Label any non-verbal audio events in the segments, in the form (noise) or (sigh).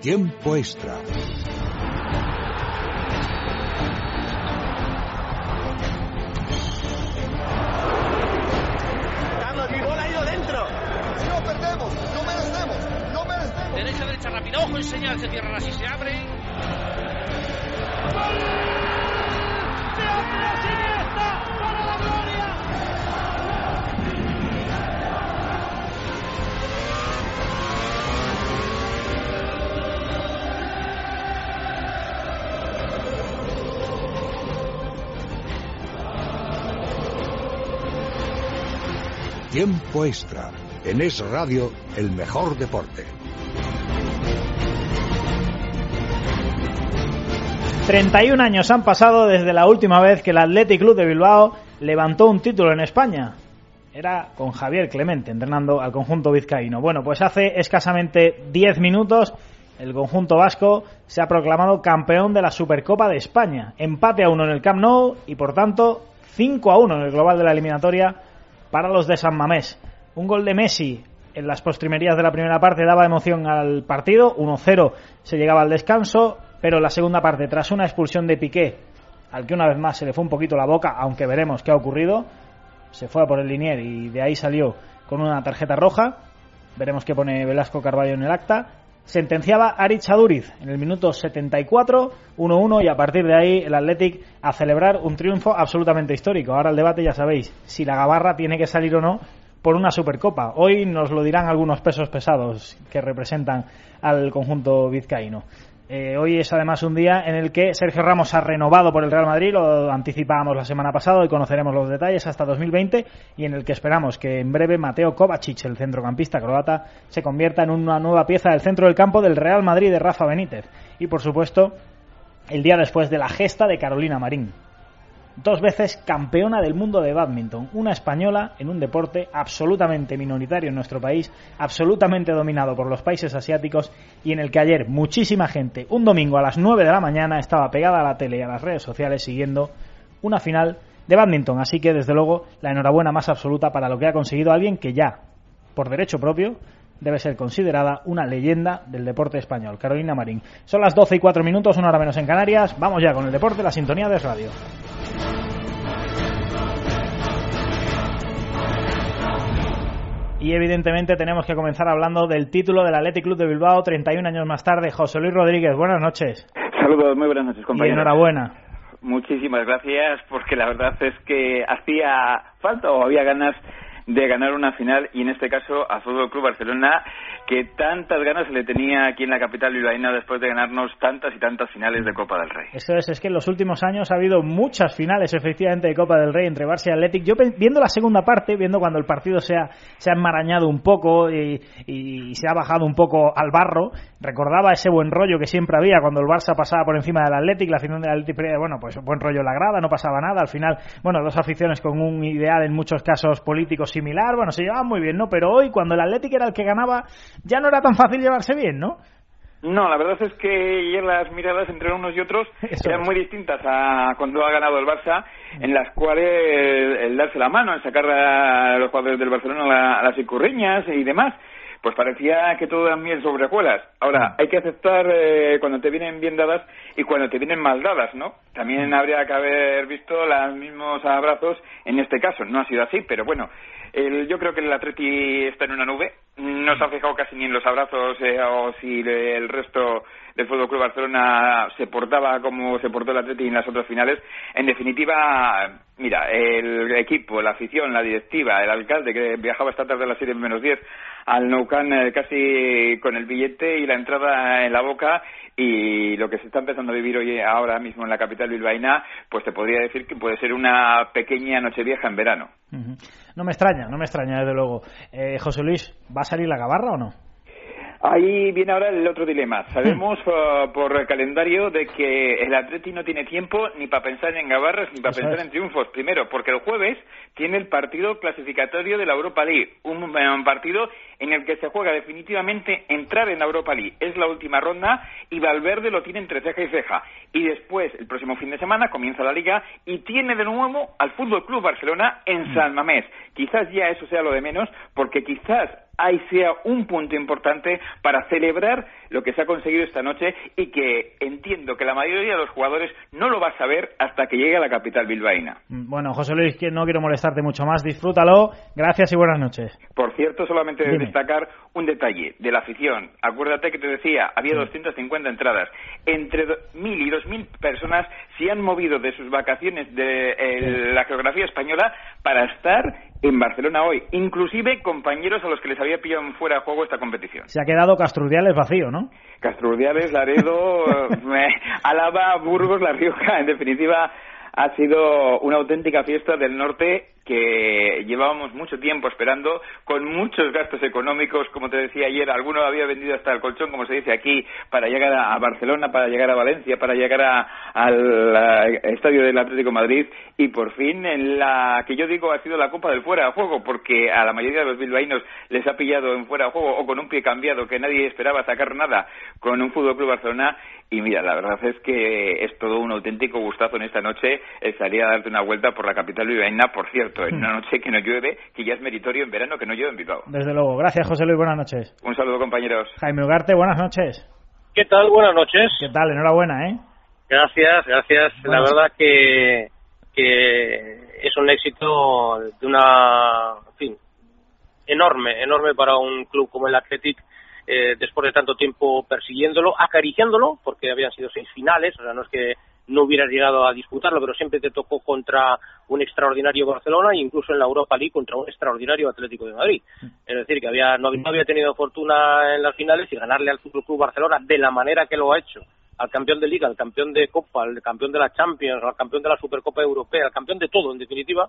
Tiempo extra. Carlos, mi bola ha ido dentro. No perdemos, no merecemos, no merecemos. Derecha, derecha, rápido. Ojo, enseña, se cierran así, se abre. ¡Gol! ¡De Andrés Iniesta Tiempo extra. En Es Radio, el mejor deporte. 31 años han pasado desde la última vez que el Athletic Club de Bilbao levantó un título en España. Era con Javier Clemente entrenando al conjunto vizcaíno. Bueno, pues hace escasamente 10 minutos el conjunto vasco se ha proclamado campeón de la Supercopa de España. Empate a uno en el Camp Nou y por tanto 5 a 1 en el global de la eliminatoria para los de San Mamés. Un gol de Messi en las postrimerías de la primera parte daba emoción al partido. 1-0 se llegaba al descanso, pero en la segunda parte, tras una expulsión de Piqué, al que una vez más se le fue un poquito la boca, aunque veremos qué ha ocurrido, se fue a por el linier y de ahí salió con una tarjeta roja. Veremos qué pone Velasco Carballo en el acta. Sentenciaba Ari Chaduriz en el minuto 74, 1-1 y a partir de ahí el Athletic a celebrar un triunfo absolutamente histórico. Ahora el debate ya sabéis si la Gabarra tiene que salir o no por una Supercopa. Hoy nos lo dirán algunos pesos pesados que representan al conjunto vizcaíno. Eh, hoy es además un día en el que Sergio Ramos ha renovado por el Real Madrid, lo anticipábamos la semana pasada y conoceremos los detalles hasta 2020 y en el que esperamos que en breve Mateo Kovacic, el centrocampista croata, se convierta en una nueva pieza del centro del campo del Real Madrid de Rafa Benítez. Y por supuesto, el día después de la gesta de Carolina Marín, dos veces campeona del mundo de badminton, una española en un deporte absolutamente minoritario en nuestro país, absolutamente dominado por los países asiáticos y en el que ayer muchísima gente, un domingo a las 9 de la mañana, estaba pegada a la tele y a las redes sociales siguiendo una final de badminton. Así que, desde luego, la enhorabuena más absoluta para lo que ha conseguido alguien que ya, por derecho propio, debe ser considerada una leyenda del deporte español, Carolina Marín. Son las 12 y 4 minutos, una hora menos en Canarias. Vamos ya con el deporte, la sintonía de radio. Y evidentemente tenemos que comenzar hablando del título del Athletic Club de Bilbao 31 años más tarde. José Luis Rodríguez, buenas noches. Saludos, muy buenas noches, Y compañeros. enhorabuena. Muchísimas gracias, porque la verdad es que hacía falta o había ganas de ganar una final y en este caso a Fútbol Club Barcelona que tantas ganas le tenía aquí en la capital bilbaína después de ganarnos tantas y tantas finales de Copa del Rey. Eso es, es que en los últimos años ha habido muchas finales efectivamente de Copa del Rey entre Barça y Athletic. Yo viendo la segunda parte, viendo cuando el partido se ha, se enmarañado un poco y, y se ha bajado un poco al barro, recordaba ese buen rollo que siempre había cuando el Barça pasaba por encima del Athletic, la final del Athletic, bueno, pues buen rollo la grada, no pasaba nada, al final, bueno, dos aficiones con un ideal en muchos casos políticos similar, bueno, se llevaban muy bien, ¿no? Pero hoy, cuando el Athletic era el que ganaba, ya no era tan fácil llevarse bien, ¿no? No, la verdad es que ayer las miradas entre unos y otros (laughs) Eso eran es. muy distintas a cuando ha ganado el Barça, en las cuales el darse la mano, el sacar a los jugadores del Barcelona a, la- a las icurriñas y demás, pues parecía que todo era miel sobre hojuelas. Ahora, hay que aceptar eh, cuando te vienen bien dadas y cuando te vienen mal dadas, ¿no? También habría que haber visto los mismos abrazos en este caso. No ha sido así, pero bueno, el- yo creo que el Atleti está en una nube. No se ha fijado casi ni en los abrazos eh, o si le- el resto del Fútbol Club Barcelona se portaba como se portó el Atleti en las otras finales. En definitiva, mira, el equipo, la afición, la directiva, el alcalde que viajaba esta tarde a las 7 menos 10 al Nou Camp eh, casi con el billete y la entrada en la boca y lo que se está empezando a vivir hoy ahora mismo en la capital bilbaína, pues te podría decir que puede ser una pequeña nochevieja en verano. No me extraña, no me extraña, desde luego. Eh, José Luis, ¿va a salir la gabarra o no? Ahí viene ahora el otro dilema. Sabemos uh, por calendario de que el Atleti no tiene tiempo ni para pensar en gabarras ni para pensar es. en triunfos. Primero, porque el jueves tiene el partido clasificatorio de la Europa League, un, un partido en el que se juega definitivamente entrar en la Europa League. Es la última ronda y Valverde lo tiene entre ceja y ceja. Y después, el próximo fin de semana, comienza la Liga y tiene de nuevo al Fútbol Club Barcelona en San Mamés. Quizás ya eso sea lo de menos, porque quizás ahí sea un punto importante para celebrar lo que se ha conseguido esta noche y que entiendo que la mayoría de los jugadores no lo va a saber hasta que llegue a la capital bilbaína. Bueno, José Luis, que no quiero molestarte mucho más, disfrútalo. Gracias y buenas noches. Por cierto, solamente de destacar un detalle de la afición. Acuérdate que te decía, había 250 entradas. Entre 1.000 y 2.000 personas se han movido de sus vacaciones de eh, la geografía española para estar en Barcelona hoy. Inclusive compañeros a los que les había pillado fuera de juego esta competición. Se ha quedado Castrudiales vacío, ¿no? Castrudiales, Laredo, (laughs) Álava, Burgos, La Rioja. En definitiva, ha sido una auténtica fiesta del norte que llevábamos mucho tiempo esperando, con muchos gastos económicos, como te decía ayer, alguno había vendido hasta el colchón, como se dice aquí, para llegar a Barcelona, para llegar a Valencia, para llegar al estadio del Atlético Madrid, y por fin en la que yo digo ha sido la Copa del Fuera de Juego, porque a la mayoría de los bilbaínos les ha pillado en fuera de juego o con un pie cambiado que nadie esperaba sacar nada con un Fútbol Club Barcelona, y mira, la verdad es que es todo un auténtico gustazo en esta noche, estaría a darte una vuelta por la capital bilbaína, por cierto, en una noche que no llueve, que ya es meritorio en verano que no llueve en Bilbao. Desde luego. Gracias, José Luis. Buenas noches. Un saludo, compañeros. Jaime Ugarte, buenas noches. ¿Qué tal? Buenas noches. ¿Qué tal? Enhorabuena, ¿eh? Gracias, gracias. La verdad que, que es un éxito de una, en fin, enorme, enorme para un club como el Athletic eh, después de tanto tiempo persiguiéndolo, acariciándolo, porque habían sido seis finales, o sea, no es que no hubieras llegado a disputarlo, pero siempre te tocó contra un extraordinario Barcelona e incluso en la Europa League contra un extraordinario Atlético de Madrid. Es decir, que había, no, había tenido fortuna en las finales y ganarle al Fútbol Club Barcelona de la manera que lo ha hecho al campeón de Liga, al campeón de Copa, al campeón de la Champions, al campeón de la Supercopa Europea, al campeón de todo, en definitiva,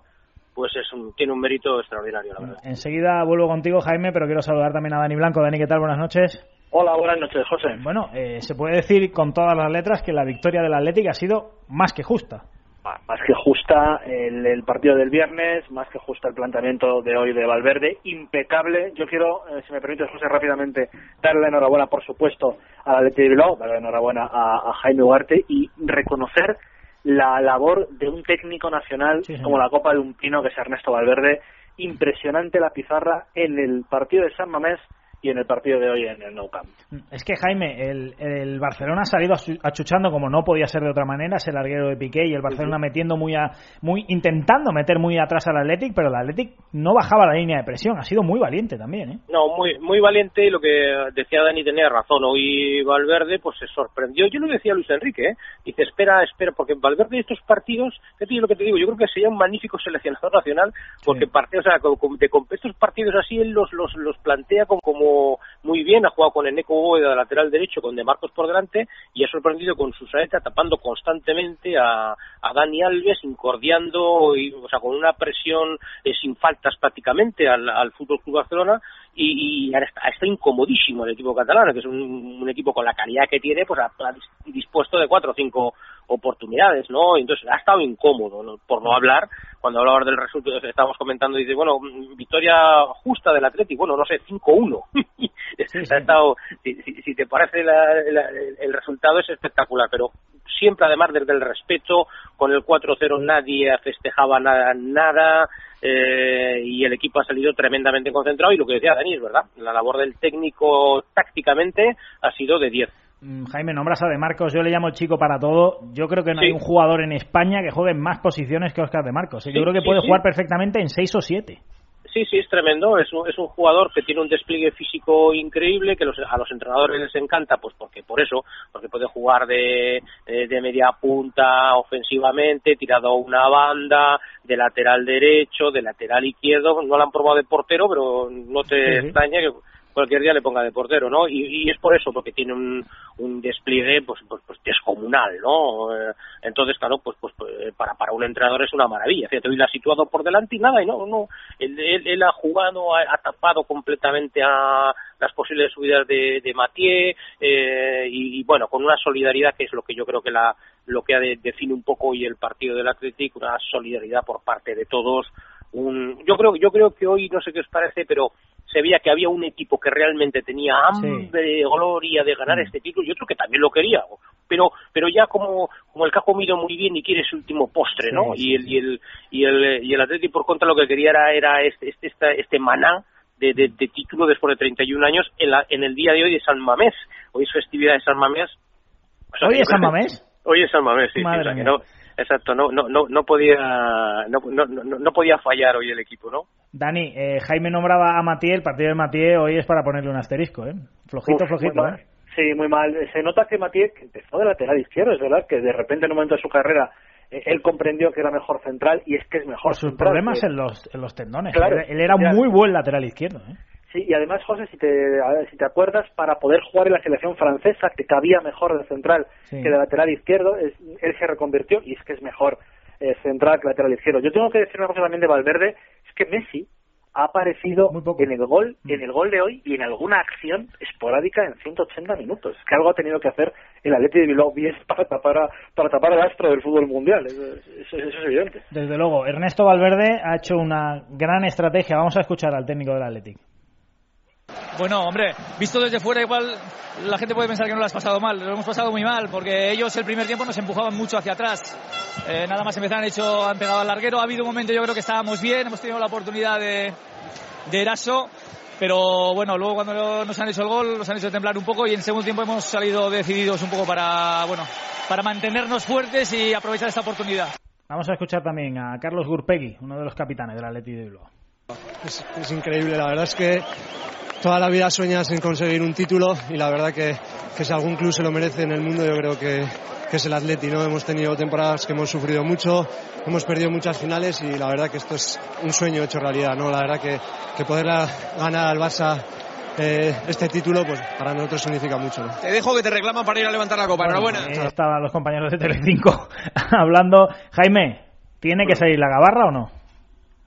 pues es un, tiene un mérito extraordinario, la verdad. Enseguida vuelvo contigo, Jaime, pero quiero saludar también a Dani Blanco. Dani, ¿qué tal? Buenas noches. Hola, buenas noches, José. Bueno, eh, se puede decir con todas las letras que la victoria del Atlético ha sido más que justa. Más que justa el, partido del viernes, más que justa el planteamiento de hoy de Valverde, impecable. Yo quiero, eh, si me permite, José, rápidamente darle la enhorabuena, por supuesto, al Atlético de Bilbao, darle la enhorabuena a, Jaime Ugarte y reconocer la labor de un técnico nacional como la Copa de un Pino, que es Ernesto Valverde. Impresionante la pizarra en el partido de San Mamés y en el partido de hoy en el Nou Camp. Es que Jaime, el, el, Barcelona ha salido achuchando como no podía ser de otra manera, es el larguero de Piqué y el Barcelona metiendo muy a, muy intentando meter muy atrás al Athletic, pero el Athletic no bajaba la línea de presión, ha sido muy valiente también, ¿eh? No, muy muy valiente y lo que decía Dani tenía razón, hoy Valverde pues se sorprendió, yo lo decía Luis Enrique, ¿eh? dice, espera, espera, porque Valverde estos partidos, ¿qué te lo que te digo? Yo creo que sería un magnífico seleccionador nacional porque partidos, o sea, de, estos partidos así él los, los, los plantea como, como muy bien, ha jugado con el Eneco de lateral derecho, con De Marcos por delante, y ha sorprendido con su saeta tapando constantemente a, a Dani Alves, incordiando, y, o sea, con una presión eh, sin faltas prácticamente al, al Fútbol Club Barcelona, y, y está, incomodísimo el equipo catalán, que es un, equipo con la calidad que tiene, pues ha, dispuesto de cuatro o cinco oportunidades, ¿no? Entonces ha estado incómodo, por no hablar, cuando hablaba del resultado, estábamos comentando, dice, bueno, victoria justa del Atlético, bueno, no sé, 5-1. (laughs) ha estado, si, si, te parece el resultado es espectacular, pero siempre además desde el respeto, con el 4-0 nadie festejaba nada, nada eh, y el equipo ha salido tremendamente concentrado y lo que decía Dani es verdad, la labor del técnico tácticamente ha sido de 10. Mm, Jaime, nombras a De Marcos, yo le llamo chico para todo. Yo creo que no hay un jugador en España que juegue en más posiciones que Oscar De Marcos. Yo creo que puede jugar perfectamente en 6 o 7. Sí, sí, es tremendo. Es un, es un jugador que tiene un despliegue físico increíble, que a los entrenadores les encanta, pues porque por eso, porque puede jugar de, de, media punta ofensivamente, tirado a una banda, de lateral derecho, de lateral izquierdo. No lo han probado de portero, pero no te extraña que cualquier día le ponga de portero, ¿no? Y, es por eso, porque tiene un, un despliegue pues, pues, pues descomunal, ¿no? Eh, entonces, claro, pues, pues, pues para, para un entrenador es una maravilla. Fíjate, hoy la ha situado por delante y nada, y no, no, él, él, ha jugado, ha, tapado completamente a las posibles subidas de, de Mathieu, eh, y, bueno, con una solidaridad que es lo que yo creo que la lo que define un poco hoy el partido del Atlético, una solidaridad por parte de todos, un, yo creo yo creo que hoy no sé qué os parece pero se veía que había un equipo que realmente tenía hambre de gloria de ganar mm. este título y otro que también lo quería pero pero ya como como el que ha comido muy bien y quiere ese último postre no y el y el y el y el Atlético por contra lo que quería era era este este este, este maná de, de, de título después de 31 años en, la, en el día de hoy de San Mamés. Hoy es festividad de San Mamés. O sea, ¿Hoy es San Mamés? Hoy es San Mamés, sí. sí, Madre o sea, que mía. no, exacto, no, no, no, no podía, no, no, no podía fallar hoy el equipo, ¿no? Dani, eh, Jaime nombraba a Matié, el partido de Matié hoy es para ponerle un asterisco, ¿eh? Flojito, Uf, flojito. ¿eh? Sí, muy mal. Se nota que Matías que empezó de lateral izquierdo, es verdad, que de repente en un momento de su carrera eh, él comprendió que era mejor central y es que es mejor Por sus central, problemas que- en los, en los tendones. Claro, él, él era ya. muy buen lateral izquierdo, ¿eh? Sí, y además, José, si te, si te acuerdas, para poder jugar en la selección francesa, que cabía mejor de central Sí. que de lateral izquierdo, es- él se reconvirtió y es que es mejor eh, central que lateral izquierdo. Yo tengo que decir una cosa también de Valverde, es que Messi ha aparecido en el gol Mm. en el gol de hoy y en alguna acción esporádica en 180 minutos. Es que algo ha tenido que hacer el Atleti de Bilbao bien (laughs) para tapar, a- para tapar el astro del fútbol mundial. Eso, eso- eso es evidente. Desde luego, Ernesto Valverde ha hecho una gran estrategia. Vamos a escuchar al técnico del Athletic. Bueno, hombre, visto desde fuera igual la gente puede pensar que no lo has pasado mal, lo hemos pasado muy mal, porque ellos el primer tiempo nos empujaban mucho hacia atrás. Eh, nada más empezar han hecho, han pegado al larguero, ha habido un momento yo creo que estábamos bien, hemos tenido la oportunidad de, de Eraso, pero bueno, luego cuando nos han hecho el gol nos han hecho temblar un poco y en el segundo tiempo hemos salido decididos un poco para, bueno, para mantenernos fuertes y aprovechar esta oportunidad. Vamos a escuchar también a Carlos Gurpegui, uno de los capitanes del Athletic de Bilbao. Es, es increíble, la verdad es que toda la vida sueñas en conseguir un título y la verdad que, que si algún club se lo merece en el mundo yo creo que, que es el Atleti, ¿no? Hemos tenido temporadas que hemos sufrido mucho, hemos perdido muchas finales y la verdad que esto es un sueño hecho realidad, ¿no? La verdad que, que poder ganar al Barça eh, este título pues para nosotros significa mucho, ¿no? Te dejo que te reclaman para ir a levantar la copa. Bueno, Enhorabuena. ahí estaban los compañeros de Telecinco (laughs) hablando. Jaime, ¿tiene que salir la gabarra o no?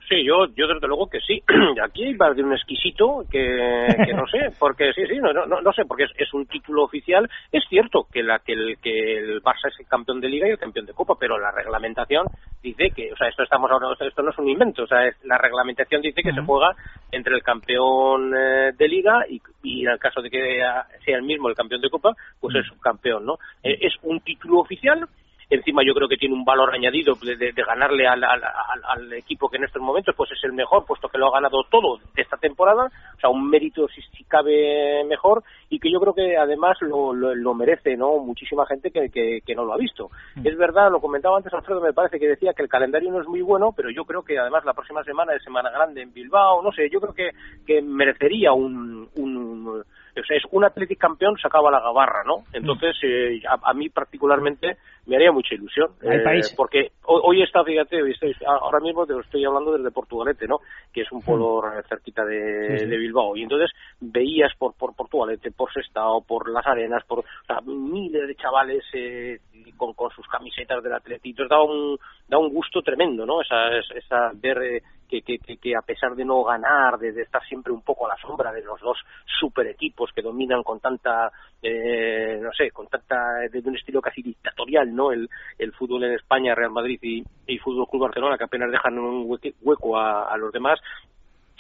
Sí, yo, yo desde luego que sí. (clears throat) Aquí va de un exquisito que, que no sé, (laughs) porque sí, sí, no, no, no sé, porque es, es un título oficial. Es cierto que la que el, que el Barça es el campeón de Liga y el campeón de Copa, pero la reglamentación dice que, o sea, esto estamos ahora, esto no es un invento, o sea, es- la reglamentación dice que se juega entre el campeón eh, de Liga y, y en el caso de que sea el mismo el campeón de Copa, pues es subcampeón, ¿no? Eh, es un título oficial encima yo creo que tiene un valor añadido de, de- de ganarle al, al- al- equipo que en estos momentos pues es el mejor puesto que lo ha ganado todo de esta temporada. O sea un mérito si, si cabe mejor y que yo creo que además lo, lo, lo merece no muchísima gente que, que, que no lo ha visto. Es verdad lo comentaba antes Alfredo me parece que decía que el calendario no es muy bueno pero yo creo que además la próxima semana es semana grande en Bilbao no sé yo creo que, que merecería un, un o sea, es un Athletic campeón sacaba la gabarra, ¿no? Entonces, eh, a, a mí particularmente me haría mucha ilusión. Eh, país. Porque hoy, hoy está, fíjate, hoy estoy- ahora mismo te lo estoy hablando desde Portugalete, ¿no? Que es un pueblo cerquita de, Sí, sí. de Bilbao. Y entonces veías por, por Portugalete, por Sestao, por las arenas, por o sea, miles de chavales eh, con, con sus camisetas del Atleti. Entonces da un, da un gusto tremendo, ¿no? Esa, esa ver eh, que, que, que, a pesar de no ganar, de, estar siempre un poco a la sombra de los dos super equipos que dominan con tanta, eh, no sé, con tanta, de un estilo casi dictatorial, ¿no? El, el fútbol en España, Real Madrid y, y Fútbol Club Barcelona, que apenas dejan un hueco a los demás,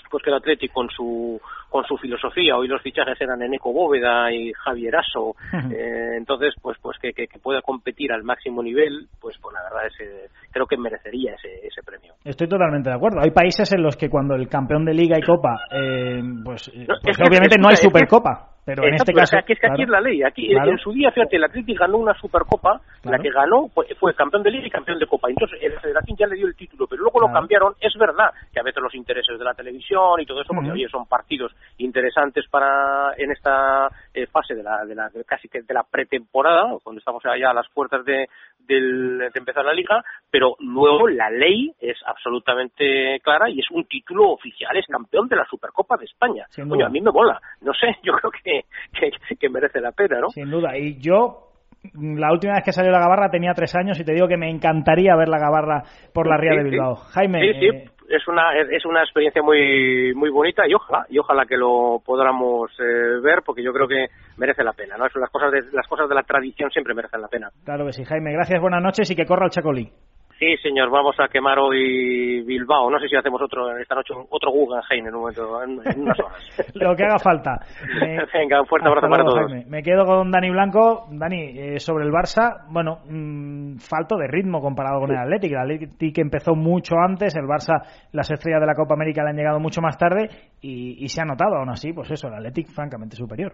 pues que el Atleti con su con su filosofía. Hoy los fichajes eran Eneco Bóveda y Javier Aso. (laughs) Eh, entonces pues pues que, que, que pueda competir al máximo nivel pues pues la verdad es eh, creo que merecería ese, ese premio. Estoy totalmente de acuerdo. Hay países en los que cuando el campeón de Liga y Copa, eh, pues, No, pues es obviamente es no hay Supercopa, pero en Exacto, este caso... o sea, que es que aquí es la ley. Aquí claro. en su día, fíjate, el Atlético ganó una Supercopa, Claro. la que ganó fue, fue campeón de Liga y campeón de Copa. Entonces el Federación ya le dio el título, pero luego lo cambiaron. Es verdad que a veces los intereses de la televisión y todo eso, porque Ujú. oye, son partidos interesantes para en esta eh, fase de la, de la casi que de la pretemporada, cuando estamos ya a las puertas de, del- de empezar la liga, pero luego la ley es absolutamente clara y es un título oficial, es campeón de la Supercopa de España. Duda. a mí me mola, no sé, (laughs) yo creo que, que, que merece la pena, ¿no? Sin duda. Y yo, la última vez que salió la gabarra tenía tres años y te digo que me encantaría ver la gabarra por la Ría Sí, de sí. Bilbao. Jaime, Sí, sí, eh, es una es una experiencia muy muy bonita y ojalá y ojalá que lo podamos eh, ver porque yo creo que merece la pena, ¿no? Las cosas de las cosas de la tradición siempre merecen la pena. claro que sí. Jaime, gracias, buenas noches y que corra el Chacolí. Sí, señor, vamos a quemar hoy Bilbao. No sé si hacemos otro esta noche, otro Guggenheim en un momento, en, en unas horas. (laughs) Lo que haga falta. Me... (laughs) Venga, un fuerte abrazo para todos. Jaime. Me quedo con Dani Blanco. Dani, eh, sobre el Barça, bueno, mmm, falto de ritmo comparado con el Athletic. El Athletic empezó mucho antes, el Barça, las estrellas de la Copa América le han llegado mucho más tarde y, y se ha notado aún así, pues eso, el Athletic francamente superior.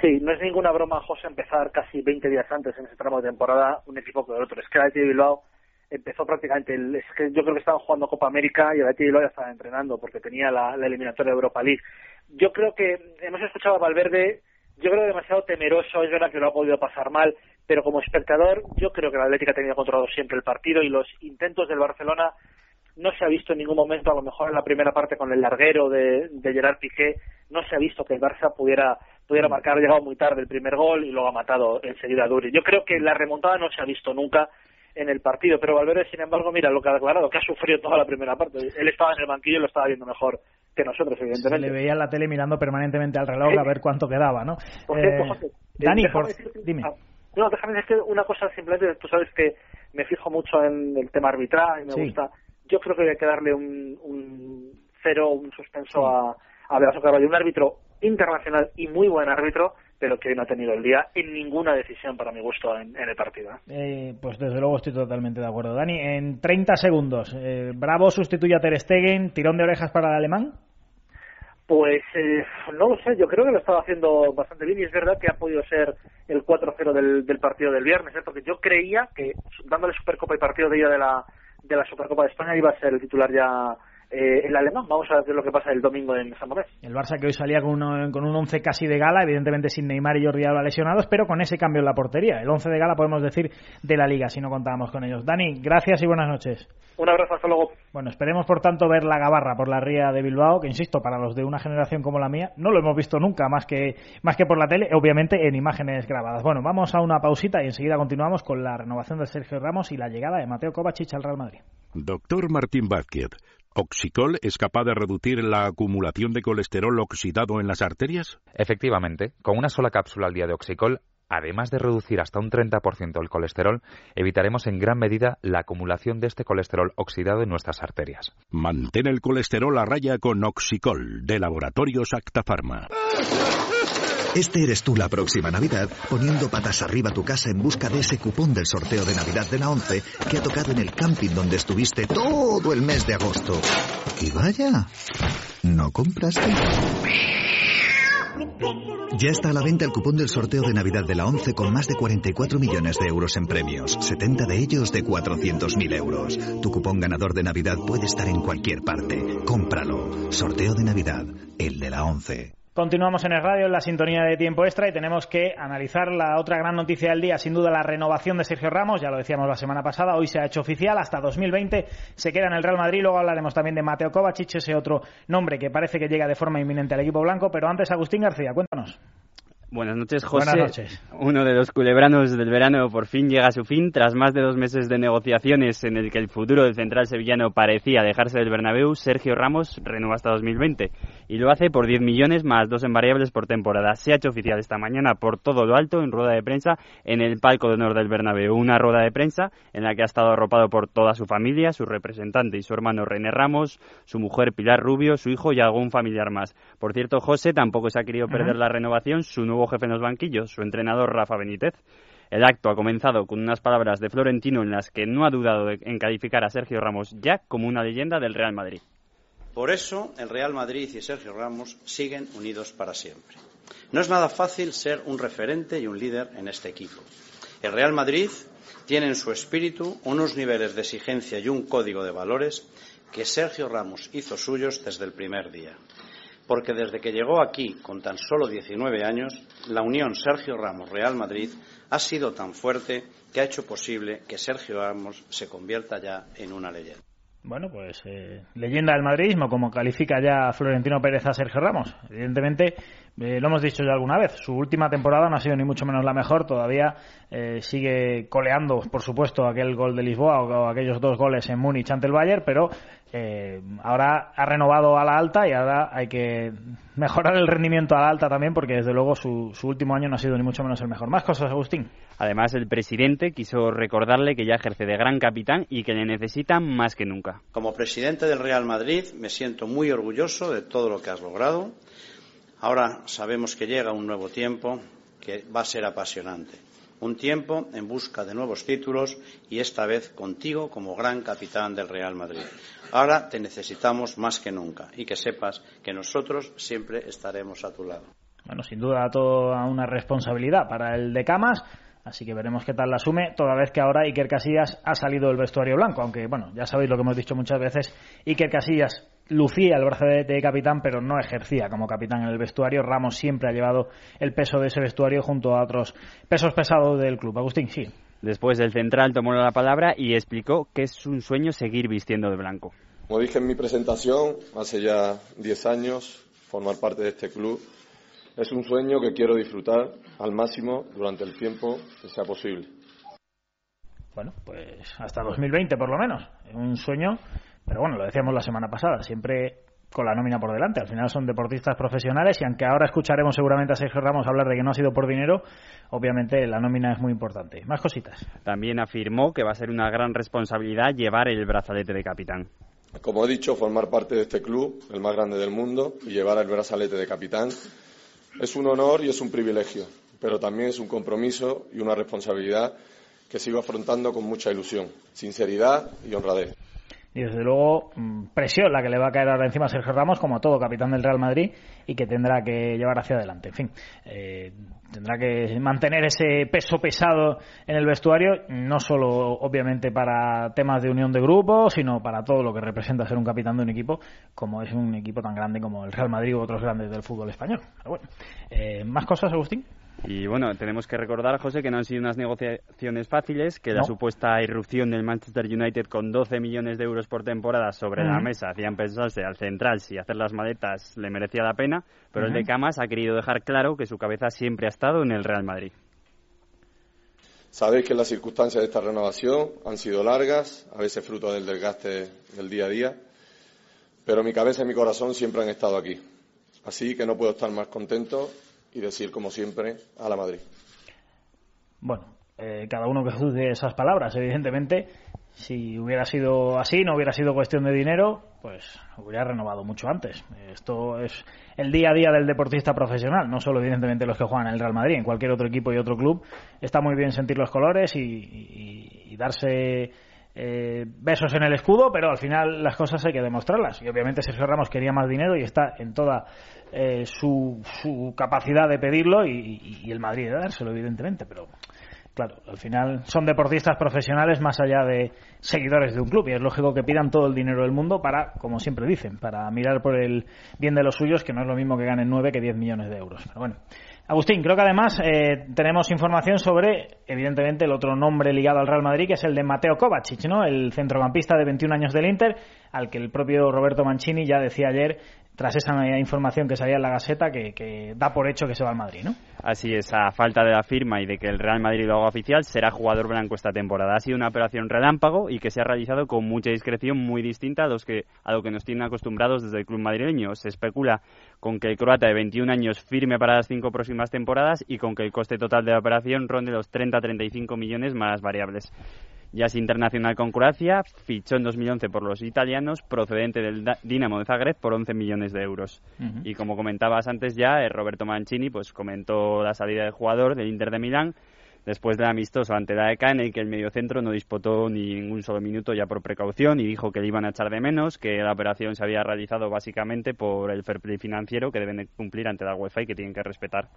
Sí, no es ninguna broma, José, empezar casi 20 días antes en ese tramo de temporada un equipo que el otro. Es que el Athletic de Bilbao empezó prácticamente, el, es que yo creo que estaban jugando Copa América y el Athletic de Bilbao ya estaba entrenando porque tenía la, eliminatoria de Europa League. Yo creo que hemos escuchado a Valverde, yo creo demasiado temeroso, es verdad que lo ha podido pasar mal, pero como espectador yo creo que el Atlético ha tenido controlado siempre el partido y los intentos del Barcelona no se ha visto en ningún momento, a lo mejor en la primera parte con el larguero de, de Gerard Piqué, no se ha visto que el Barça pudiera pudiera marcar, ha llegado muy tarde el primer gol y luego ha matado enseguida a Duri. Yo creo que la remontada no se ha visto nunca en el partido, pero Valverde, sin embargo, mira lo que ha declarado, que ha sufrido toda la primera parte. Él estaba en el banquillo y lo estaba viendo mejor que nosotros, evidentemente. Se le veía en la tele mirando permanentemente al reloj a ver cuánto quedaba, ¿no? Por cierto, José, eh, Dani, por... dime. ah, No, déjame decir una cosa simplemente, tú sabes que me fijo mucho en el tema arbitral y me Sí. gusta. Yo creo que hay que darle un, un cero, un suspenso a, a Velasco Carvalho, un árbitro internacional y muy buen árbitro, pero que hoy no ha tenido el día en ninguna decisión para mi gusto en, en el partido. ¿eh? Eh, pues desde luego estoy totalmente de acuerdo. Dani, en 30 segundos, eh, Bravo sustituye a Ter Stegen, tirón de orejas para el alemán. Pues eh, no lo sé, yo creo que lo estaba haciendo bastante bien y es verdad que ha podido ser el 4-0 del, del partido del viernes, ¿eh? porque yo creía que dándole Supercopa y partido de ida de la, de la Supercopa de España iba a ser el titular ya eh, el alemán. Vamos a ver qué es lo que pasa el domingo en San Mamés. El Barça que hoy salía con, uno- con un 11 casi de gala, evidentemente sin Neymar y Jordi Alba lesionados, pero con ese cambio en la portería. El 11 de gala podemos decir de la liga, si no contábamos con ellos. Dani, gracias y buenas noches. Un abrazo, hasta luego. Bueno, esperemos por tanto ver la gabarra por la ría de Bilbao, que insisto, para los de una generación como la mía, no lo hemos visto nunca más que, más que por la tele, obviamente en imágenes grabadas. Bueno, vamos a una pausita y enseguida continuamos con la renovación de Sergio Ramos y la llegada de Mateo Kovacic al Real Madrid. Doctor Martín Vázquez, ¿Oxicol es capaz de reducir la acumulación de colesterol oxidado en las arterias? Efectivamente, con una sola cápsula al día de Oxicol, además de reducir hasta un 30% el colesterol, evitaremos en gran medida la acumulación de este colesterol oxidado en nuestras arterias. Mantén el colesterol a raya con Oxicol, de Laboratorios Acta Pharma. Este eres tú la próxima Navidad poniendo patas arriba tu casa en busca de ese cupón del sorteo de Navidad de la 11 que ha tocado en el camping donde estuviste todo el mes de agosto. Y vaya, ¿no compraste? Ya está a la venta el cupón del sorteo de Navidad de la 11 con más de 44 millones de euros en premios, 70 de ellos de 400.000 euros. Tu cupón ganador de Navidad puede estar en cualquier parte. Cómpralo. Sorteo de Navidad, el de la 11. Continuamos en el radio en la sintonía de tiempo extra y tenemos que analizar la otra gran noticia del día, sin duda la renovación de Sergio Ramos, ya lo decíamos la semana pasada, hoy se ha hecho oficial, hasta 2020 se queda en el Real Madrid, luego hablaremos también de Mateo Kovacic, ese otro nombre que parece que llega de forma inminente al equipo blanco, pero antes Agustín García, cuéntanos. Buenas noches, José. Buenas noches. Uno de los culebranos del verano por fin llega a su fin. Tras más de dos meses de negociaciones en el que el futuro del central sevillano parecía dejarse del Bernabéu, Sergio Ramos renueva hasta 2020 y lo hace por 10 millones más dos en variables por temporada. Se ha hecho oficial esta mañana por todo lo alto en rueda de prensa en el palco de honor del Bernabéu. Una rueda de prensa en la que ha estado arropado por toda su familia, su representante y su hermano René Ramos, su mujer Pilar Rubio, su hijo y algún familiar más. Por cierto, José tampoco se ha querido perder la renovación, su nuevo jefe en los banquillos, su entrenador Rafa Benítez. El acto ha comenzado con unas palabras de Florentino en las que no ha dudado en calificar a Sergio Ramos ya como una leyenda del Real Madrid. Por eso el Real Madrid y Sergio Ramos siguen unidos para siempre. No es nada fácil ser un referente y un líder en este equipo. El Real Madrid tiene en su espíritu unos niveles de exigencia y un código de valores que Sergio Ramos hizo suyos desde el primer día. Porque desde que llegó aquí con tan solo 19 años, la unión Sergio Ramos-Real Madrid ha sido tan fuerte que ha hecho posible que Sergio Ramos se convierta ya en una leyenda. Bueno, pues eh, leyenda del madridismo, como califica ya Florentino Pérez a Sergio Ramos. Evidentemente, Eh, lo hemos dicho ya alguna vez, su última temporada no ha sido ni mucho menos la mejor, todavía eh, sigue coleando, por supuesto, aquel gol de Lisboa o, aquellos dos goles en Múnich ante el Bayern, pero eh, ahora ha renovado a la alta y ahora hay que mejorar el rendimiento a la alta también porque desde luego su, su último año no ha sido ni mucho menos el mejor. Más cosas, Agustín. Además, el presidente quiso recordarle que ya ejerce de gran capitán y que le necesita más que nunca. Como presidente del Real Madrid me siento muy orgulloso de todo lo que has logrado Ahora sabemos que llega un nuevo tiempo que va a ser apasionante. Un tiempo en busca de nuevos títulos y esta vez contigo como gran capitán del Real Madrid. Ahora te necesitamos más que nunca y que sepas que nosotros siempre estaremos a tu lado. Bueno, sin duda toda una responsabilidad para el de Camas. Así que veremos qué tal la asume, toda vez que ahora Iker Casillas ha salido del vestuario blanco. Aunque, bueno, ya sabéis lo que hemos dicho muchas veces. Iker Casillas lucía el brazalete de capitán, pero no ejercía como capitán en el vestuario. Ramos siempre ha llevado el peso de ese vestuario junto a otros pesos pesados del club. Agustín, sí. Después del central tomó la palabra y explicó que es un sueño seguir vistiendo de blanco. Como dije en mi presentación, hace ya 10 años, formar parte de este club es un sueño que quiero disfrutar al máximo durante el tiempo que sea posible. Bueno, pues hasta 2020 por lo menos. Un sueño pero bueno, lo decíamos la semana pasada, siempre con la nómina por delante. Al final son deportistas profesionales y aunque ahora escucharemos seguramente a Sergio Ramos hablar de que no ha sido por dinero, obviamente la nómina es muy importante. Más cositas. También afirmó que va a ser una gran responsabilidad llevar el brazalete de capitán. Como he dicho, formar parte de este club, el más grande del mundo, y llevar el brazalete de capitán es un honor y es un privilegio, pero también es un compromiso y una responsabilidad que sigo afrontando con mucha ilusión, sinceridad y honradez y desde luego mm, presión la que le va a caer ahora encima a Sergio Ramos como todo capitán del Real Madrid y que tendrá que llevar hacia adelante. En fin, eh, tendrá que mantener ese peso pesado en el vestuario, no solo obviamente para temas de unión de grupo, sino para todo lo que representa ser un capitán de un equipo, como es un equipo tan grande como el Real Madrid u otros grandes del fútbol español. Pero bueno, eh, ¿más cosas, Agustín? Y bueno, tenemos que recordar, José, que no han sido unas negociaciones fáciles, que la supuesta irrupción del Manchester United con 12 millones de euros por temporada sobre la mesa hacían pensarse al central si hacer las maletas le merecía la pena, pero el de Camas ha querido dejar claro que su cabeza siempre ha estado en el Real Madrid. Sabéis que las circunstancias de esta renovación han sido largas, a veces fruto del desgaste del día a día, pero mi cabeza y mi corazón siempre han estado aquí. Así que no puedo estar más contento y decir, como siempre, a la Madrid. Bueno, eh, cada uno que juzgue esas palabras, evidentemente. Si hubiera sido así, no hubiera sido cuestión de dinero, pues hubiera renovado mucho antes. Esto es el día a día del deportista profesional, no solo evidentemente los que juegan en el Real Madrid, en cualquier otro equipo y otro club. Está muy bien sentir los colores y, darse eh, besos en el escudo, pero al final las cosas hay que demostrarlas. Y obviamente Sergio Ramos quería más dinero y está en toda eh, su, su, capacidad de pedirlo y, y, el Madrid de dárselo, evidentemente, pero claro, al final son deportistas profesionales más allá de seguidores de un club y es lógico que pidan todo el dinero del mundo para, como siempre dicen, para mirar por el bien de los suyos, que no es lo mismo que ganen 9 que 10 millones de euros. Pero bueno. Agustín, creo que además eh, tenemos información sobre, evidentemente, el otro nombre ligado al Real Madrid, que es el de Mateo Kovacic, ¿no? el centrocampista de 21 años del Inter, al que el propio Roberto Mancini ya decía ayer tras esa información que salía en la Gaceta que, da por hecho que se va al Madrid, ¿no? Así es, a falta de la firma y de que el Real Madrid lo haga oficial, será jugador blanco esta temporada. Ha sido una operación relámpago y que se ha realizado con mucha discreción, muy distinta a, los que, a lo que nos tienen acostumbrados desde el club madrileño. Se especula con que el croata de 21 años firme para las cinco próximas temporadas y con que el coste total de la operación ronde los 30-35 millones más variables. Ya es internacional con Croacia, fichó en 2011 por los italianos, procedente del Dinamo de Zagreb por 11 millones de euros. Y como comentabas antes ya, eh, Roberto Mancini pues comentó la salida del jugador del Inter de Milán después del amistoso ante la ECA en el que el mediocentro no disputó ni ningún solo minuto ya por precaución y dijo que le iban a echar de menos, que la operación se había realizado básicamente por el fair play financiero que deben cumplir ante la UEFA y que tienen que respetar.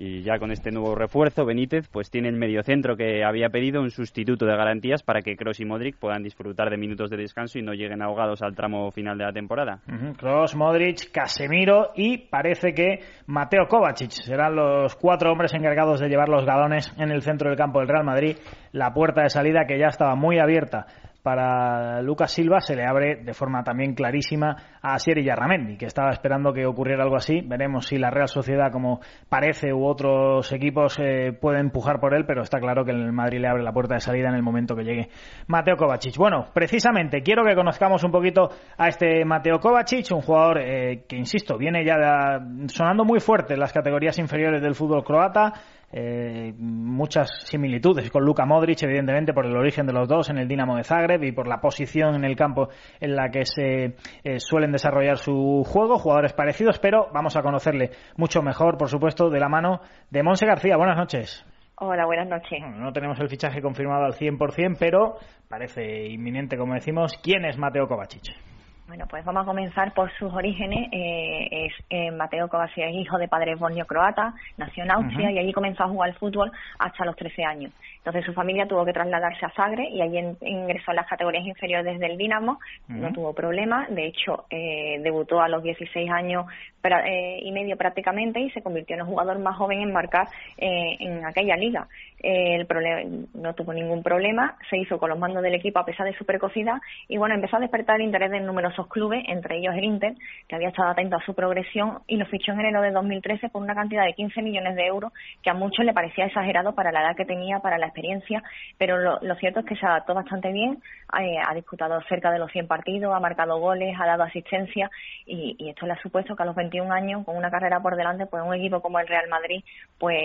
Y ya con este nuevo refuerzo, Benítez pues tiene el mediocentro que había pedido un sustituto de garantías para que Cross y Modric puedan disfrutar de minutos de descanso y no lleguen ahogados al tramo final de la temporada. Cross, Modric, Casemiro y parece que Mateo Kovacic serán los cuatro hombres encargados de llevar los galones en el centro del campo del Real Madrid. La puerta de salida que ya estaba muy abierta para Lucas Silva, se le abre de forma también clarísima a Asier Yarramendi, que estaba esperando que ocurriera algo así. Veremos si la Real Sociedad, como parece, u otros equipos eh, pueden empujar por él, pero está claro que el Madrid le abre la puerta de salida en el momento que llegue Mateo Kovacic. Bueno, precisamente quiero que conozcamos un poquito a este Mateo Kovacic, un jugador eh, que, insisto, viene ya sonando muy fuerte en las categorías inferiores del fútbol croata eh, muchas similitudes con Luka Modric, evidentemente por el origen de los dos en el Dinamo de Zagreb y por la posición en el campo en la que se eh, suelen desarrollar su juego, jugadores parecidos, pero vamos a conocerle mucho mejor, por supuesto, de la mano de Monse García. Buenas noches. Hola, buenas noches. no tenemos el fichaje confirmado al 100%, pero parece inminente, como decimos. ¿Quién es Mateo Kovacic? Bueno, pues vamos a comenzar por sus orígenes. Eh, es eh, Mateo Kovacic es hijo de padre bosnio-croata, nació en Austria y allí comenzó a jugar al fútbol hasta los 13 años. Entonces su familia tuvo que trasladarse a Zagreb y allí ingresó a las categorías inferiores desde el Dinamo, no tuvo problema, de hecho eh, debutó a los 16 años eh, y medio prácticamente y se convirtió en el jugador más joven en marcar eh, en aquella liga. El problema no tuvo ningún problema, se hizo con los mandos del equipo a pesar de su precocidad y bueno, empezó a despertar el interés de numerosos clubes, entre ellos el Inter, que había estado atento a su progresión y lo fichó en enero de 2013 por una cantidad de 15 millones de euros que a muchos le parecía exagerado para la edad que tenía, para la experiencia, pero lo, cierto es que se adaptó bastante bien, eh, ha disputado cerca de los 100 partidos, ha marcado goles, ha dado asistencia y, esto le ha supuesto que a los 21 años, con una carrera por delante, pues un equipo como el Real Madrid, pues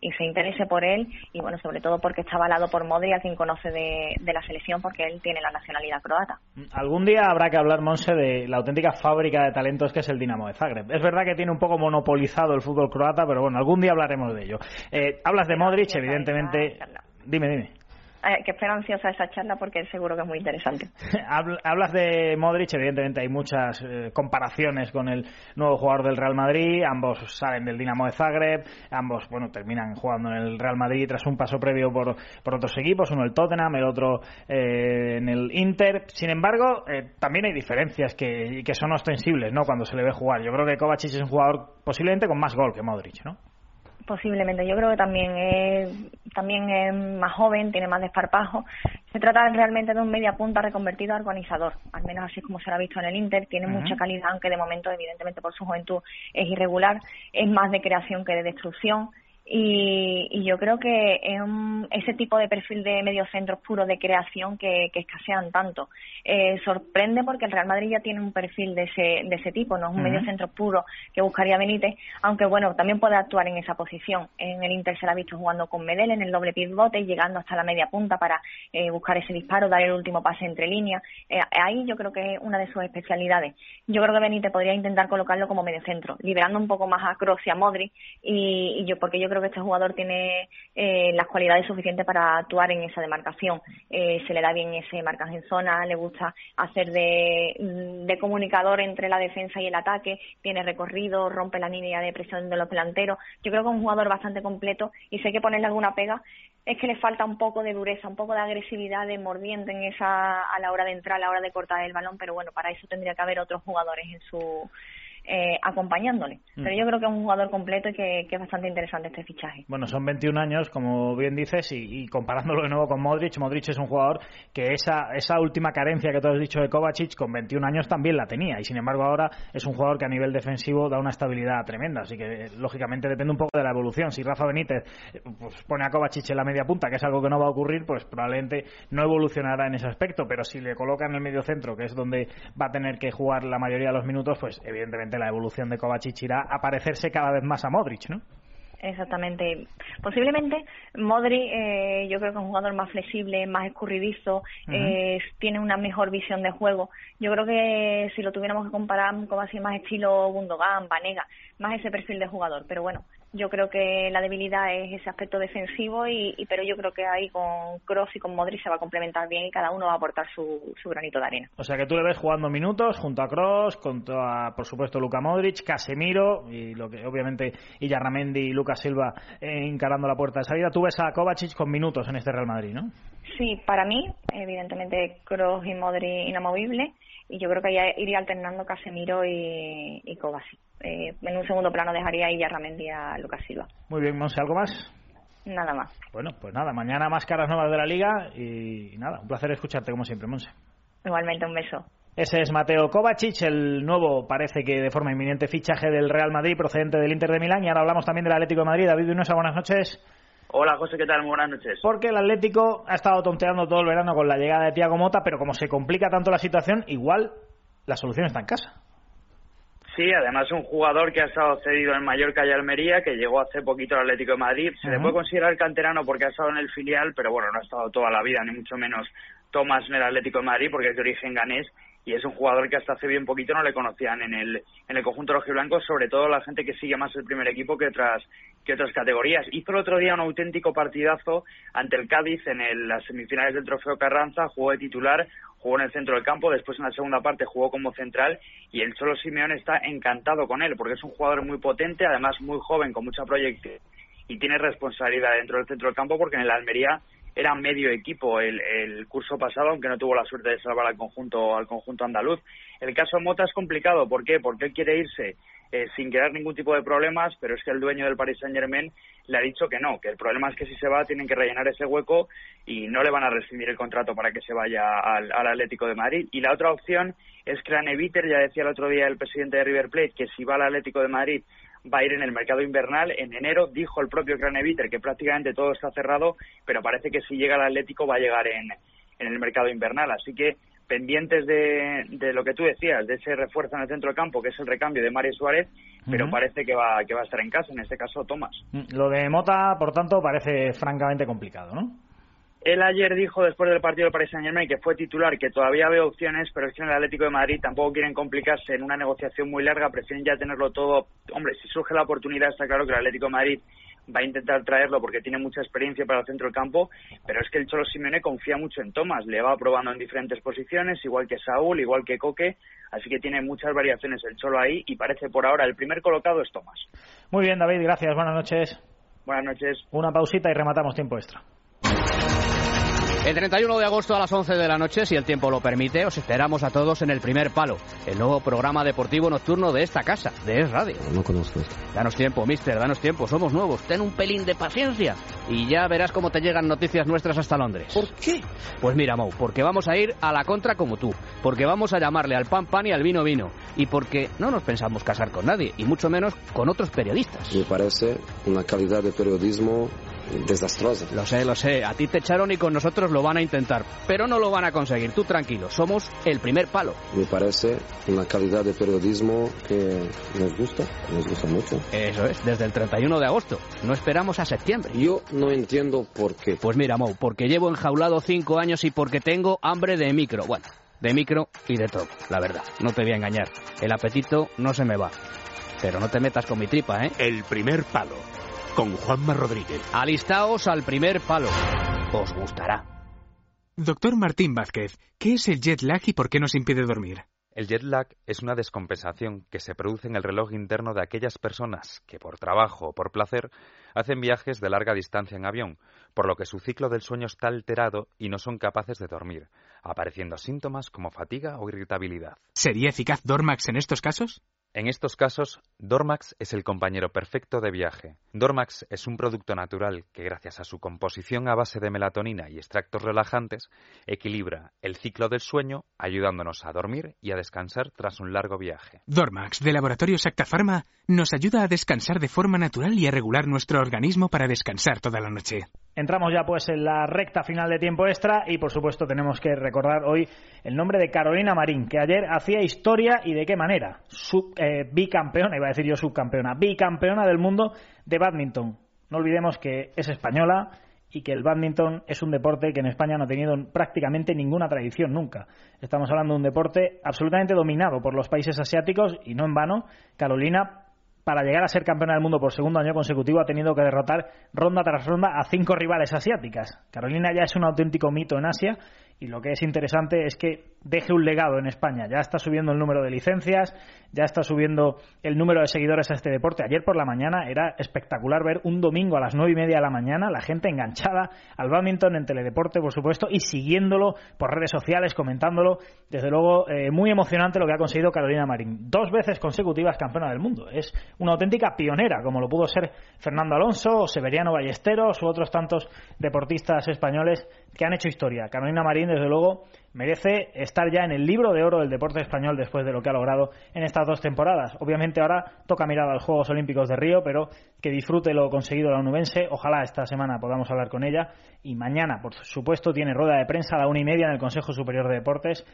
y se interese por él y bueno, sobre todo porque está avalado por Modri, a quien conoce de, la selección, porque él tiene la nacionalidad croata. Algún día habrá que hablar, Monse, de la auténtica fábrica de talentos que es el Dinamo de Zagreb. Es verdad que tiene un poco monopolizado el fútbol croata, pero bueno, algún día hablaremos de ello. Eh, hablas de Modric, evidentemente. Dime, dime. Eh, que espero ansiosa esa charla porque seguro que es muy interesante. (laughs) Hablas de Modric, evidentemente hay muchas eh, comparaciones con el nuevo jugador del Real Madrid, ambos salen del Dinamo de Zagreb, ambos bueno terminan jugando en el Real Madrid tras un paso previo por, por otros equipos, uno el Tottenham, el otro eh, en el Inter. Sin embargo, también hay diferencias que, que son ostensibles ¿no? cuando se le ve jugar. Yo creo que Kovacic es un jugador posiblemente con más gol que Modric, ¿no? Posiblemente, yo creo que también es, también es más joven, tiene más desparpajo. Se trata realmente de un media punta reconvertido a organizador, al menos así es como se lo ha visto en el Inter. Tiene mucha calidad, aunque de momento, evidentemente, por su juventud es irregular. Es más de creación que de destrucción y, yo creo que es ese tipo de perfil de mediocentros puros de creación que, escasean tanto. Eh, sorprende porque el Real Madrid ya tiene un perfil de ese, de ese tipo, no es un mediocentro puro que buscaría Benítez, aunque bueno, también puede actuar en esa posición. En el Inter se la ha visto jugando con Medel en el doble pivote y llegando hasta la media punta para eh, buscar ese disparo, dar el último pase entre líneas. Eh, ahí yo creo que es una de sus especialidades. Yo creo que Benítez podría intentar colocarlo como mediocentro, liberando un poco más a Kroos y a Modric, y, y yo porque yo creo que este jugador tiene eh, las cualidades suficientes para actuar en esa demarcación. Eh, se le da bien ese marcaje en zona, le gusta hacer de, de comunicador entre la defensa y el ataque, tiene recorrido, rompe la línea de presión de los delanteros. Yo creo que es un jugador bastante completo y sé que ponerle alguna pega es que le falta un poco de dureza, un poco de agresividad, de mordiente en esa a la hora de entrar, a la hora de cortar el balón, pero bueno, para eso tendría que haber otros jugadores en su eh, acompañándole. Mm. Pero yo creo que es un jugador completo y que, es bastante interesante este fichaje. Bueno, son 21 años, como bien dices, y, comparándolo de nuevo con Modric, Modric es un jugador que esa, esa última carencia que tú has dicho de Kovacic, con 21 años también la tenía, y sin embargo ahora es un jugador que a nivel defensivo da una estabilidad tremenda, así que lógicamente depende un poco de la evolución. Si Rafa Benítez pues, pone a Kovacic en la media punta, que es algo que no va a ocurrir, pues probablemente no evolucionará en ese aspecto, pero si le coloca en el medio centro, que es donde va a tener que jugar la mayoría de los minutos, pues evidentemente la evolución de Kovacic irá a parecerse cada vez más a Modric, ¿no? Exactamente. Posiblemente Modric, eh, yo creo que es un jugador más flexible, más escurridizo, eh, tiene una mejor visión de juego. Yo creo que si lo tuviéramos que comparar con así más estilo Gundogan, Vanega, más ese perfil de jugador. Pero bueno, yo creo que la debilidad es ese aspecto defensivo, y, pero yo creo que ahí con Cross y con Modric se va a complementar bien y cada uno va a aportar su, su granito de arena. O sea que tú le ves jugando minutos junto a Cross, junto a, por supuesto, Luca Modric, Casemiro y lo que obviamente Illarramendi y Lucas Silva eh, encarando la puerta de salida. Tú ves a Kovacic con minutos en este Real Madrid, ¿no? Sí, para mí, evidentemente Cross y Modric inamovible y yo creo que ya iría alternando Casemiro y, Kovacic. Eh, en un segundo plano dejaría ahí ya a Lucas Silva. Muy bien, Monse, ¿algo más? Nada más. Bueno, pues nada, mañana más caras nuevas de la liga y, nada, un placer escucharte como siempre, Monse. Igualmente, un beso. Ese es Mateo Kovacic, el nuevo, parece que de forma inminente, fichaje del Real Madrid procedente del Inter de Milán. Y ahora hablamos también del Atlético de Madrid. David Unosa, buenas noches. Hola José, ¿qué tal? Muy buenas noches. Porque el Atlético ha estado tonteando todo el verano con la llegada de Tiago Mota, pero como se complica tanto la situación, igual la solución está en casa. Sí, además un jugador que ha estado cedido en Mallorca y Almería, que llegó hace poquito al Atlético de Madrid. Se le puede considerar canterano porque ha estado en el filial, pero bueno, no ha estado toda la vida, ni mucho menos Tomás en el Atlético de Madrid, porque es de origen ganés y es un jugador que hasta hace bien poquito no le conocían en el, en el conjunto rojiblanco, sobre todo la gente que sigue más el primer equipo que otras, que otras categorías. Hizo el otro día un auténtico partidazo ante el Cádiz en las semifinales del Trofeo Carranza, jugó de titular, jugó en el centro del campo, después en la segunda parte jugó como central y el Cholo Simeón está encantado con él porque es un jugador muy potente, además muy joven, con mucha proyección y tiene responsabilidad dentro del centro del campo porque en el Almería era medio equipo el, el, curso pasado, aunque no tuvo la suerte de salvar al conjunto, al conjunto andaluz. El caso Mota es complicado, ¿por qué? Porque él quiere irse eh, sin crear ningún tipo de problemas, pero es que el dueño del Paris Saint Germain le ha dicho que no, que el problema es que si se va tienen que rellenar ese hueco y no le van a rescindir el contrato para que se vaya al, al Atlético de Madrid. Y la otra opción es que Neviter, ya decía el otro día el presidente de River Plate, que si va al Atlético de Madrid va a ir en el mercado invernal. En enero dijo el propio Craneviter que prácticamente todo está cerrado, pero parece que si llega al Atlético va a llegar en, en el mercado invernal. Así que pendientes de, de, lo que tú decías, de ese refuerzo en el centro del campo, que es el recambio de Mario Suárez, pero parece que va, que va a estar en casa, en este caso Tomás. Mm, lo de Mota, por tanto, parece francamente complicado, ¿no? Él ayer dijo después del partido del Paris Saint Germain que fue titular, que todavía ve opciones, pero es que en el Atlético de Madrid tampoco quieren complicarse en una negociación muy larga, prefieren ya tenerlo todo. Hombre, si surge la oportunidad, está claro que el Atlético de Madrid va a intentar traerlo porque tiene mucha experiencia para el centro del campo, pero es que el Cholo Simeone confía mucho en Tomás, le va probando en diferentes posiciones, igual que Saúl, igual que Coque, así que tiene muchas variaciones el Cholo ahí y parece por ahora el primer colocado es Tomás. Muy bien, David, gracias, buenas noches. Buenas noches. Una pausita y rematamos tiempo extra. El 31 de agosto a las 11 de la noche, si el tiempo lo permite, os esperamos a todos en el primer palo, el nuevo programa deportivo nocturno de esta casa, de Es Radio. No conozco esto. Danos tiempo, mister, danos tiempo, somos nuevos, ten un pelín de paciencia y ya verás cómo te llegan noticias nuestras hasta Londres. ¿Por qué? Pues mira, Mou, porque vamos a ir a la contra como tú, porque vamos a llamarle al pan pan y al vino vino, y porque no nos pensamos casar con nadie, y mucho menos con otros periodistas. Me parece una calidad de periodismo desastrosa. Lo sé, lo sé. A ti te echaron y con nosotros lo van a intentar. Pero no lo van a conseguir. Tú tranquilo. Somos el primer palo. Me parece una calidad de periodismo que nos gusta. Nos gusta mucho. Eso es. Desde el 31 de agosto. No esperamos a septiembre. Yo no entiendo por qué. Pues mira, Mou, porque llevo enjaulado cinco años y porque tengo hambre de micro. Bueno, de micro y de todo, la verdad. No te voy a engañar. El apetito no se me va. Pero no te metas con mi tripa, ¿eh? El primer palo con Juanma Rodríguez. Alistaos al primer palo. Os gustará. Doctor Martín Vázquez, ¿qué es el jet lag y por qué nos impide dormir? El jet lag es una descompensación que se produce en el reloj interno de aquellas personas que por trabajo o por placer hacen viajes de larga distancia en avión, por lo que su ciclo del sueño está alterado y no son capaces de dormir, apareciendo síntomas como fatiga o irritabilidad. ¿Sería eficaz Dormax en estos casos? En estos casos, Dormax es el compañero perfecto de viaje. Dormax es un producto natural que, gracias a su composición a base de melatonina y extractos relajantes, equilibra el ciclo del sueño, ayudándonos a dormir y a descansar tras un largo viaje. Dormax, de Laboratorio Sacta Pharma, nos ayuda a descansar de forma natural y a regular nuestro organismo para descansar toda la noche. Entramos ya pues en la recta final de tiempo extra y por supuesto tenemos que recordar hoy el nombre de Carolina Marín, que ayer hacía historia y de qué manera. Eh, bicampeona, iba a decir yo subcampeona, bicampeona del mundo de badminton. No olvidemos que es española y que el badminton es un deporte que en España no ha tenido prácticamente ninguna tradición nunca. Estamos hablando de un deporte absolutamente dominado por los países asiáticos y no en vano. Carolina para llegar a ser campeona del mundo por segundo año consecutivo ha tenido que derrotar ronda tras ronda a cinco rivales asiáticas. Carolina ya es un auténtico mito en Asia y lo que es interesante es que deje un legado en España. Ya está subiendo el número de licencias, ya está subiendo el número de seguidores a este deporte. Ayer por la mañana era espectacular ver un domingo a las nueve y media de la mañana la gente enganchada al badminton en teledeporte, por supuesto, y siguiéndolo por redes sociales, comentándolo. Desde luego, eh, muy emocionante lo que ha conseguido Carolina Marín. Dos veces consecutivas campeona del mundo. Es una auténtica pionera, como lo pudo ser Fernando Alonso, Severiano Ballesteros u otros tantos deportistas españoles que han hecho historia. Carolina Marín, desde luego, merece estar ya en el libro de oro del deporte español después de lo que ha logrado en estas dos temporadas. Obviamente ahora toca mirar a los Juegos Olímpicos de Río, pero que disfrute lo conseguido la onubense. Ojalá esta semana podamos hablar con ella. Y mañana, por supuesto, tiene rueda de prensa a la una y media en el Consejo Superior de Deportes.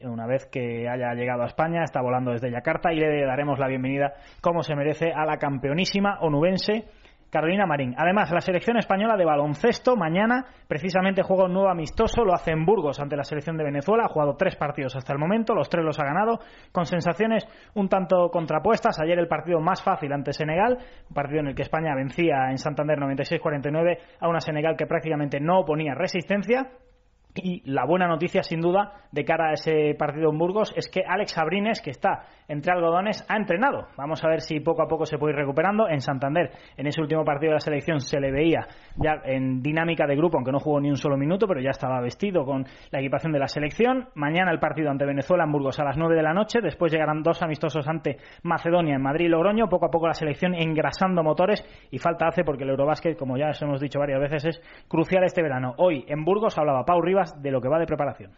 Una vez que haya llegado a España, está volando desde Yakarta y le daremos la bienvenida, como se merece, a la campeonísima onubense Carolina Marín. Además, la selección española de baloncesto mañana precisamente juega un nuevo amistoso, lo hace en Burgos ante la selección de Venezuela, ha jugado tres partidos hasta el momento, los tres los ha ganado, con sensaciones un tanto contrapuestas. Ayer el partido más fácil ante Senegal, un partido en el que España vencía en Santander 96-49 a una Senegal que prácticamente no oponía resistencia. Y la buena noticia, sin duda, de cara a ese partido en Burgos es que Alex Abrines, que está entre algodones, ha entrenado. Vamos a ver si poco a poco se puede ir recuperando. En Santander, en ese último partido de la selección, se le veía ya en dinámica de grupo, aunque no jugó ni un solo minuto, pero ya estaba vestido con la equipación de la selección. Mañana el partido ante Venezuela en Burgos a las 9 de la noche. Después llegarán dos amistosos ante Macedonia en Madrid y Logroño. Poco a poco la selección engrasando motores y falta hace porque el Eurobásquet, como ya os hemos dicho varias veces, es crucial este verano. Hoy en Burgos hablaba Pau Rivas de lo que va de preparación.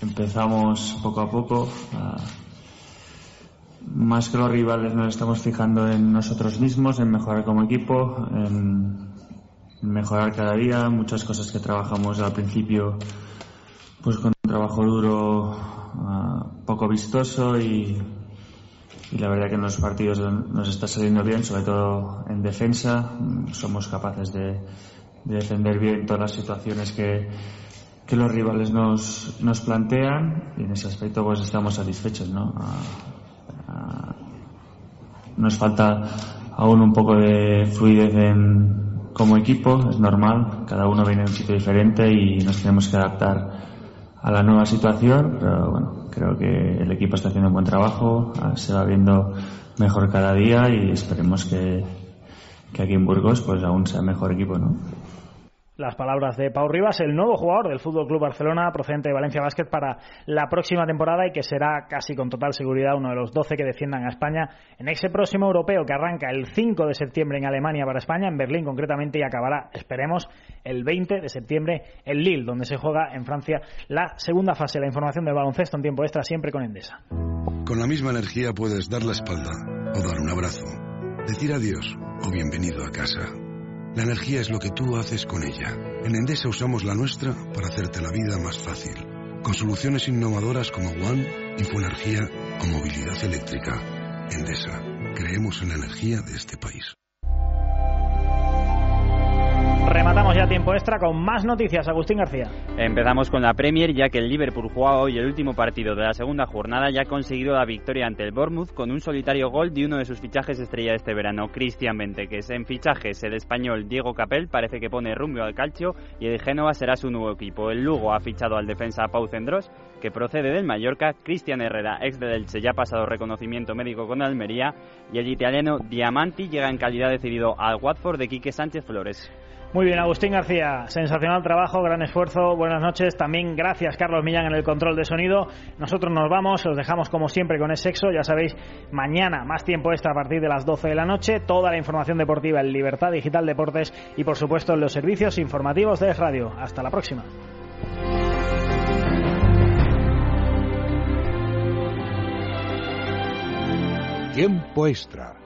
Empezamos poco a poco. más que los rivales nos estamos fijando en nosotros mismos, en mejorar como equipo, en mejorar cada día. Muchas cosas que trabajamos al principio pues con un trabajo duro, poco vistoso y, la verdad que en los partidos nos está saliendo bien, sobre todo en defensa. Somos capaces de, de defender bien todas las situaciones que, que los rivales nos, nos plantean y en ese aspecto pues estamos satisfechos, ¿no? nos falta aún un poco de fluidez en, como equipo, es normal, cada uno viene de un sitio diferente y nos tenemos que adaptar a la nueva situación, pero bueno, creo que el equipo está haciendo un buen trabajo, se va viendo mejor cada día y esperemos que, que aquí en Burgos pues aún sea mejor equipo, ¿no? Las palabras de Pau Rivas, el nuevo jugador del Fútbol Club Barcelona procedente de Valencia Basket para la próxima temporada y que será casi con total seguridad uno de los 12 que defiendan a España en ese próximo europeo que arranca el 5 de septiembre en Alemania para España, en Berlín concretamente, y acabará, esperemos, el 20 de septiembre en Lille, donde se juega en Francia la segunda fase. La información del baloncesto en tiempo extra siempre con Endesa. Con la misma energía puedes dar la espalda o dar un abrazo, decir adiós o bienvenido a casa. La energía es lo que tú haces con ella. En Endesa usamos la nuestra para hacerte la vida más fácil. Con soluciones innovadoras como One, Infoenergía o movilidad eléctrica. Endesa, creemos en la energía de este país. Rematamos ya tiempo extra con más noticias. Agustín García. Empezamos con la Premier, ya que el Liverpool juega hoy el último partido de la segunda jornada y ha conseguido la victoria ante el Bournemouth con un solitario gol de uno de sus fichajes estrella de este verano, Cristian es En fichajes, el español Diego Capel parece que pone rumbo al calcio y el Génova será su nuevo equipo. El Lugo ha fichado al defensa Pau Cendros, que procede del Mallorca. Cristian Herrera, ex de Elche, ya ha pasado reconocimiento médico con Almería. Y el italiano Diamanti llega en calidad decidido al Watford de Quique Sánchez Flores. Muy bien, Agustín García, sensacional trabajo, gran esfuerzo, buenas noches. También gracias, Carlos Millán, en el control de sonido. Nosotros nos vamos, os dejamos como siempre con el sexo. Ya sabéis, mañana más tiempo extra a partir de las 12 de la noche. Toda la información deportiva en Libertad Digital Deportes y, por supuesto, en los servicios informativos de Radio. Hasta la próxima. Tiempo extra